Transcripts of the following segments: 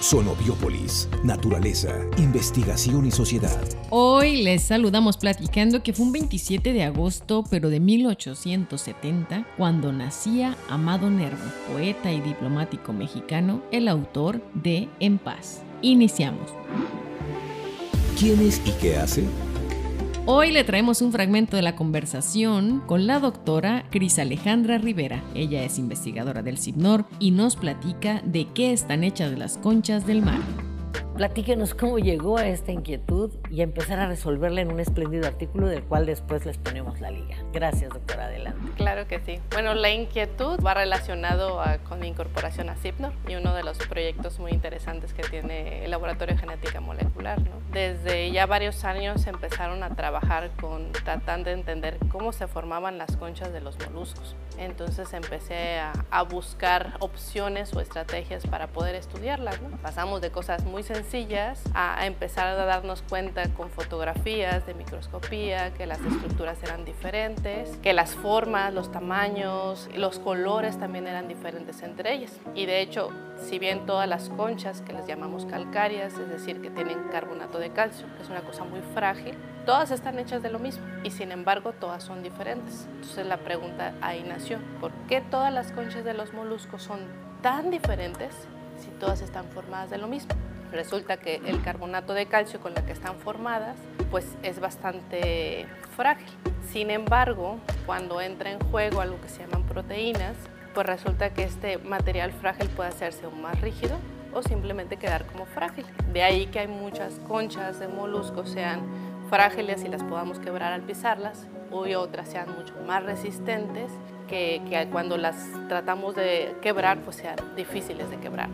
Sonobiópolis, naturaleza, investigación y sociedad. Hoy les saludamos platicando que fue un 27 de agosto, pero de 1870, cuando nacía Amado Nervo, poeta y diplomático mexicano, el autor de En Paz. Iniciamos. ¿Quién es y qué hace? Hoy le traemos un fragmento de la conversación con la doctora Cris Alejandra Rivera. Ella es investigadora del CIPNOR y nos platica de qué están hechas las conchas del mar. Platíquenos cómo llegó a esta inquietud y a empezar a resolverla en un espléndido artículo del cual después les ponemos la liga. Gracias, doctora, adelante. Claro que sí. Bueno, la inquietud va relacionado con mi incorporación a CIPNOR y uno de los proyectos muy interesantes que tiene el Laboratorio de Genética Molecular. Desde ya varios años empezaron a trabajar con tratando de entender cómo se formaban las conchas de los moluscos. Entonces empecé a, a buscar opciones o estrategias para poder estudiarlas. Pasamos de cosas muy sencillas a empezar a darnos cuenta con fotografías de microscopía que las estructuras eran diferentes, que las formas, los tamaños, los colores también eran diferentes entre ellas. Y de hecho, si bien todas las conchas que les llamamos calcáreas, es decir, que tienen carbonato de calcio, que es una cosa muy frágil, todas están hechas de lo mismo y sin embargo todas son diferentes. Entonces la pregunta ahí nació, ¿por qué todas las conchas de los moluscos son tan diferentes si todas están formadas de lo mismo? Resulta que el carbonato de calcio con el que están formadas pues es bastante frágil. Sin embargo, cuando entra en juego algo que se llaman proteínas, pues resulta que este material frágil puede hacerse aún más rígido o simplemente quedar como frágil. De ahí que hay muchas conchas de moluscos sean frágiles y las podamos quebrar al pisarlas, y otras sean mucho más resistentes que, cuando las tratamos de quebrar, pues sean difíciles de quebrar.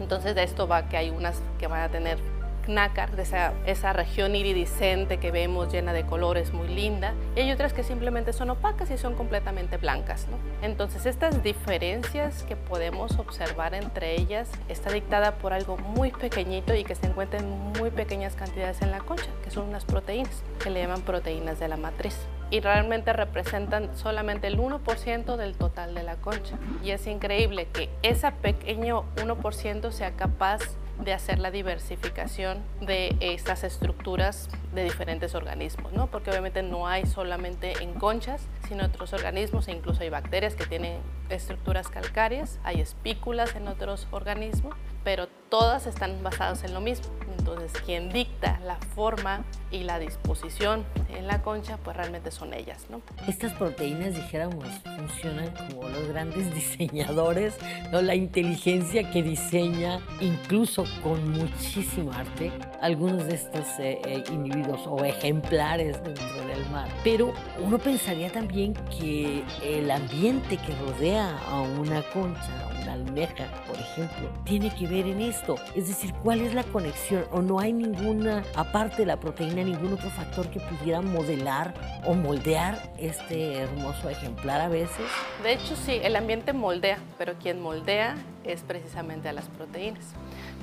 Entonces de esto va que hay unas que van a tener nácar, de esa, esa, región iridiscente que vemos llena de colores muy linda, y hay otras que simplemente son opacas y son completamente blancas. ¿no? Entonces estas diferencias que podemos observar entre ellas está dictada por algo muy pequeñito y que se encuentra en muy pequeñas cantidades en la concha, que son unas proteínas, que le llaman proteínas de la matriz y realmente representan solamente el 1% del total de la concha. Y es increíble que ese pequeño 1% sea capaz de hacer la diversificación de estas estructuras de diferentes organismos, ¿no? porque obviamente no hay solamente en conchas, sino otros organismos e incluso hay bacterias que tienen estructuras calcáreas, hay espículas en otros organismos, pero todas están basadas en lo mismo. Entonces, quien dicta la forma y la disposición en la concha, pues realmente son ellas, ¿no? Estas proteínas, dijéramos, funcionan como los grandes diseñadores, ¿no? La inteligencia que diseña, incluso con muchísimo arte, algunos de estos eh, eh, individuos o ejemplares dentro del mar. Pero uno pensaría también que el ambiente que rodea a una concha, almeja, por ejemplo, tiene que ver en esto. Es decir, ¿cuál es la conexión? ¿O no hay ninguna, aparte de la proteína, ningún otro factor que pudiera modelar o moldear este hermoso ejemplar a veces? De hecho, sí, el ambiente moldea, pero quien moldea es precisamente a las proteínas.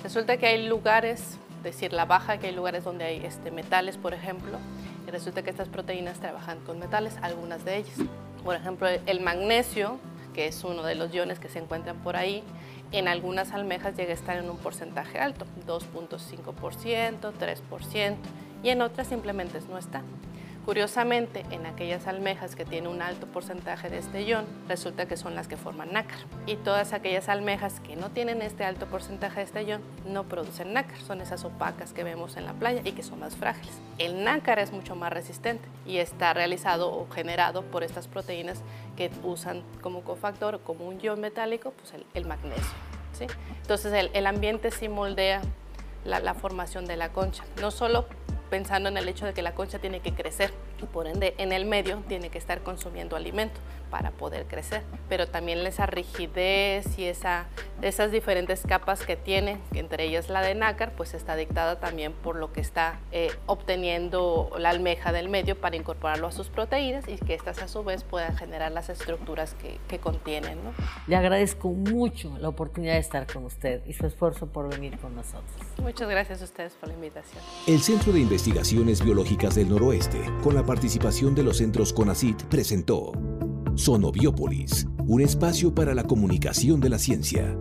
Resulta que hay lugares, decir la baja, que hay lugares donde hay este, metales, por ejemplo, y resulta que estas proteínas trabajan con metales, algunas de ellas. Por ejemplo, el magnesio que es uno de los iones que se encuentran por ahí, en algunas almejas llega a estar en un porcentaje alto, 2.5%, 3%, y en otras simplemente no está. Curiosamente, en aquellas almejas que tienen un alto porcentaje de este resulta que son las que forman nácar. Y todas aquellas almejas que no tienen este alto porcentaje de este no producen nácar, son esas opacas que vemos en la playa y que son más frágiles. El nácar es mucho más resistente y está realizado o generado por estas proteínas que usan como cofactor, como un ion metálico, pues el, magnesio. ¿sí? Entonces el, ambiente sí moldea la formación de la concha, no solo pensando en el hecho de que la concha tiene que crecer y por ende en el medio tiene que estar consumiendo alimento para poder crecer. Pero también esa rigidez y esa, esas diferentes capas que tiene, entre ellas la de nácar, pues está dictada también por lo que está eh, obteniendo la almeja del medio para incorporarlo a sus proteínas y que estas a su vez puedan generar las estructuras que, que contienen. ¿no? Le agradezco mucho la oportunidad de estar con usted y su esfuerzo por venir con nosotros. Muchas gracias a ustedes por la invitación. El Centro de Investigaciones Biológicas del Noroeste, con la participación de los centros CONACIT, presentó Sonobiópolis, un espacio para la comunicación de la ciencia.